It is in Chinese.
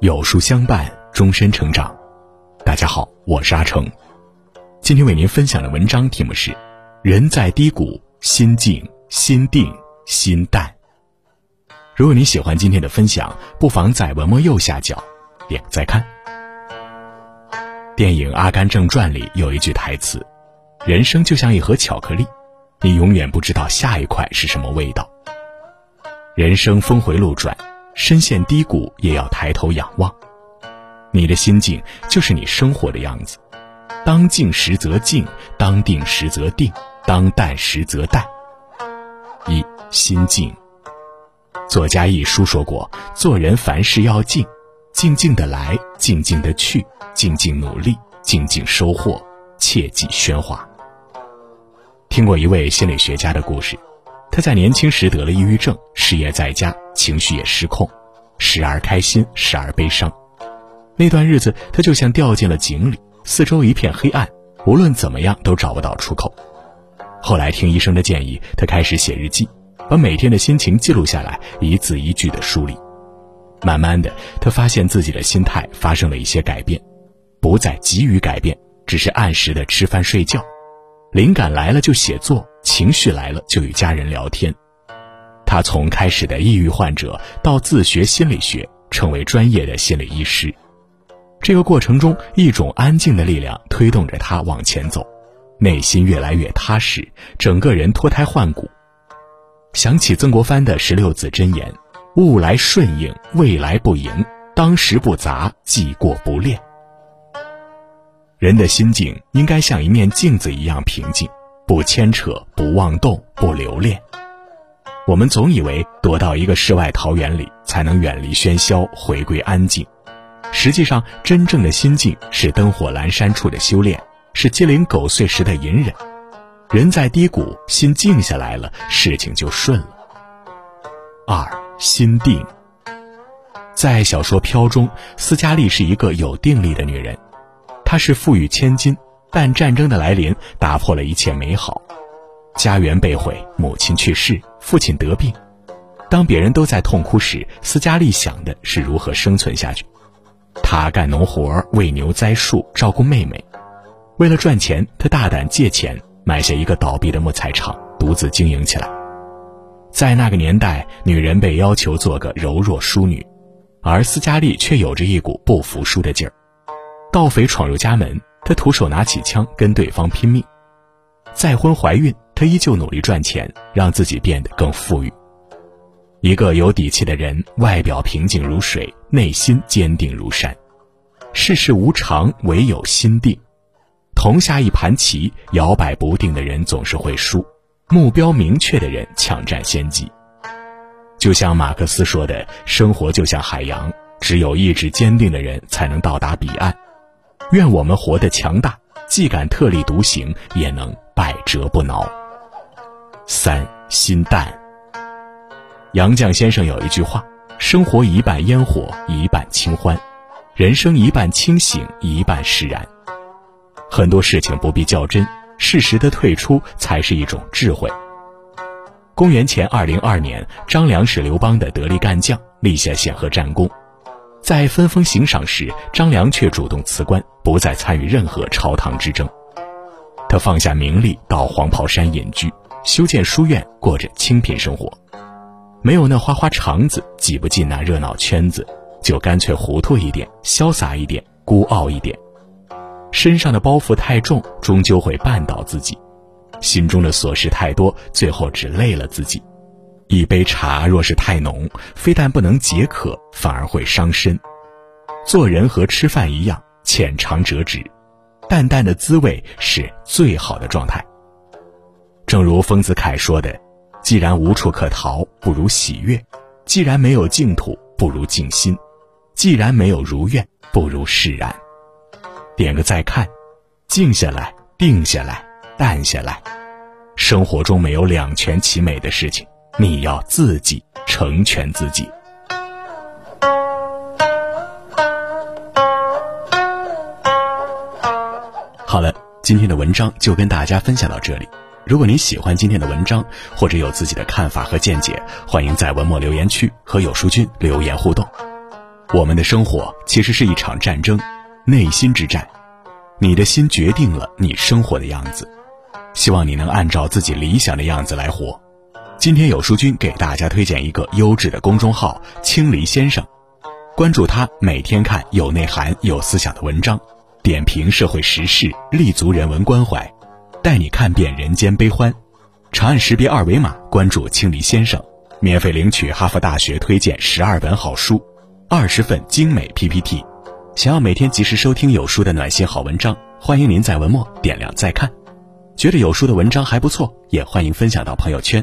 有书相伴，终身成长。大家好，我是阿成。今天为您分享的文章题目是：人在低谷，心静、心定、心淡。如果你喜欢今天的分享，不妨在文末右下角点个再看。电影《阿甘正传》里有一句台词：“人生就像一盒巧克力，你永远不知道下一块是什么味道。”人生峰回路转。深陷低谷也要抬头仰望，你的心境就是你生活的样子。当静时则静，当定时则定，当淡时则淡。一心静。作家一书说过，做人凡事要静，静静的来，静静的去，静静努力，静静收获，切忌喧哗。听过一位心理学家的故事。他在年轻时得了抑郁症，失业在家，情绪也失控，时而开心，时而悲伤。那段日子，他就像掉进了井里，四周一片黑暗，无论怎么样都找不到出口。后来听医生的建议，他开始写日记，把每天的心情记录下来，一字一句的梳理。慢慢的，他发现自己的心态发生了一些改变，不再急于改变，只是按时的吃饭睡觉，灵感来了就写作。情绪来了就与家人聊天，他从开始的抑郁患者到自学心理学，成为专业的心理医师。这个过程中，一种安静的力量推动着他往前走，内心越来越踏实，整个人脱胎换骨。想起曾国藩的十六字真言：“物来顺应，未来不迎；当时不杂，既过不恋。”人的心境应该像一面镜子一样平静。不牵扯，不妄动，不留恋。我们总以为躲到一个世外桃源里，才能远离喧嚣，回归安静。实际上，真正的心境是灯火阑珊处的修炼，是鸡零狗碎时的隐忍。人在低谷，心静下来了，事情就顺了。二心定。在小说《飘》中，斯嘉丽是一个有定力的女人，她是富裕千金。但战争的来临打破了一切美好，家园被毁，母亲去世，父亲得病。当别人都在痛哭时，斯嘉丽想的是如何生存下去。他干农活，喂牛栽树，照顾妹妹。为了赚钱，他大胆借钱买下一个倒闭的木材厂，独自经营起来。在那个年代，女人被要求做个柔弱淑女，而斯嘉丽却有着一股不服输的劲儿。盗匪闯入家门。他徒手拿起枪跟对方拼命，再婚怀孕，他依旧努力赚钱，让自己变得更富裕。一个有底气的人，外表平静如水，内心坚定如山。世事无常，唯有心定。同下一盘棋，摇摆不定的人总是会输。目标明确的人抢占先机。就像马克思说的：“生活就像海洋，只有意志坚定的人才能到达彼岸。”愿我们活得强大，既敢特立独行，也能百折不挠。三心淡。杨绛先生有一句话：“生活一半烟火，一半清欢；人生一半清醒，一半释然。”很多事情不必较真，适时的退出才是一种智慧。公元前二零二年，张良是刘邦的得力干将，立下显赫战功。在分封行赏时，张良却主动辞官，不再参与任何朝堂之争。他放下名利，到黄袍山隐居，修建书院，过着清贫生活。没有那花花肠子，挤不进那热闹圈子，就干脆糊涂一点，潇洒一点，孤傲一点。身上的包袱太重，终究会绊倒自己；心中的琐事太多，最后只累了自己。一杯茶若是太浓，非但不能解渴，反而会伤身。做人和吃饭一样，浅尝辄止，淡淡的滋味是最好的状态。正如丰子恺说的：“既然无处可逃，不如喜悦；既然没有净土，不如静心；既然没有如愿，不如释然。”点个再看，静下来，定下来，淡下来。生活中没有两全其美的事情。你要自己成全自己。好了，今天的文章就跟大家分享到这里。如果您喜欢今天的文章，或者有自己的看法和见解，欢迎在文末留言区和有书君留言互动。我们的生活其实是一场战争，内心之战。你的心决定了你生活的样子，希望你能按照自己理想的样子来活。今天有书君给大家推荐一个优质的公众号“青离先生”，关注他，每天看有内涵、有思想的文章，点评社会时事，立足人文关怀，带你看遍人间悲欢。长按识别二维码关注“青离先生”，免费领取哈佛大学推荐十二本好书，二十份精美 PPT。想要每天及时收听有书的暖心好文章，欢迎您在文末点亮再看。觉得有书的文章还不错，也欢迎分享到朋友圈。